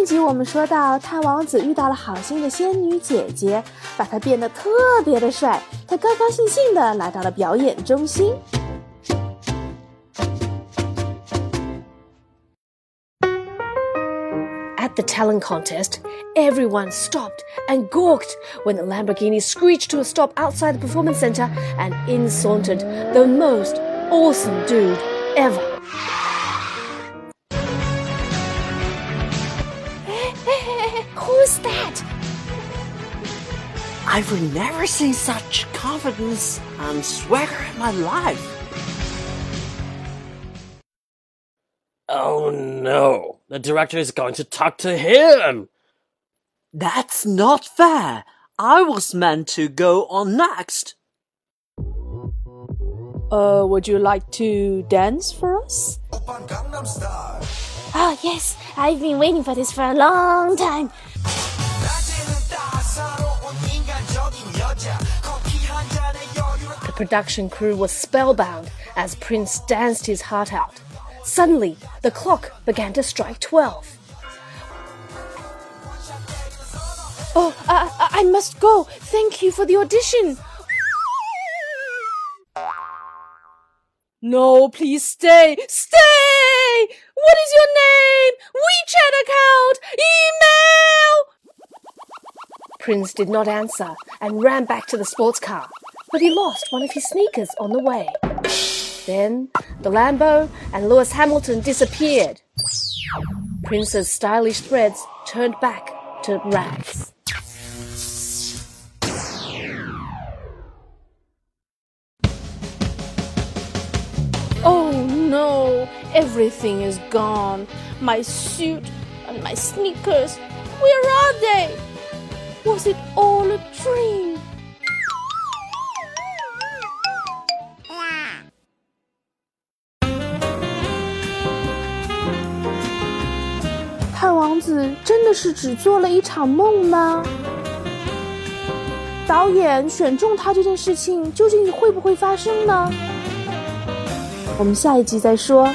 一集我们说到，炭王子遇到了好心的仙女姐姐，把他变得特别的帅。他高高兴兴的来到了表演中心。At the talent contest, everyone stopped and gawked when the Lamborghini screeched to a stop outside the performance center and in sauntered the most awesome dude ever. Who's that? I've never seen such confidence and swagger in my life. Oh no, the director is going to talk to him. That's not fair. I was meant to go on next. Uh, would you like to dance for us? Oh, yes, I've been waiting for this for a long time. Production crew was spellbound as Prince danced his heart out. Suddenly, the clock began to strike 12. Oh, I, I must go. Thank you for the audition. No, please stay. Stay! What is your name? WeChat account? Email? Prince did not answer and ran back to the sports car, but he lost one of his sneakers on the way. Then the Lambo and Lewis Hamilton disappeared. Prince's stylish threads turned back to rags. Oh no, everything is gone. My suit and my sneakers. Where are they? Was it all a dream? 汉王子真的是只做了一场梦吗？导演选中他这件事情究竟会不会发生呢？我们下一集再说。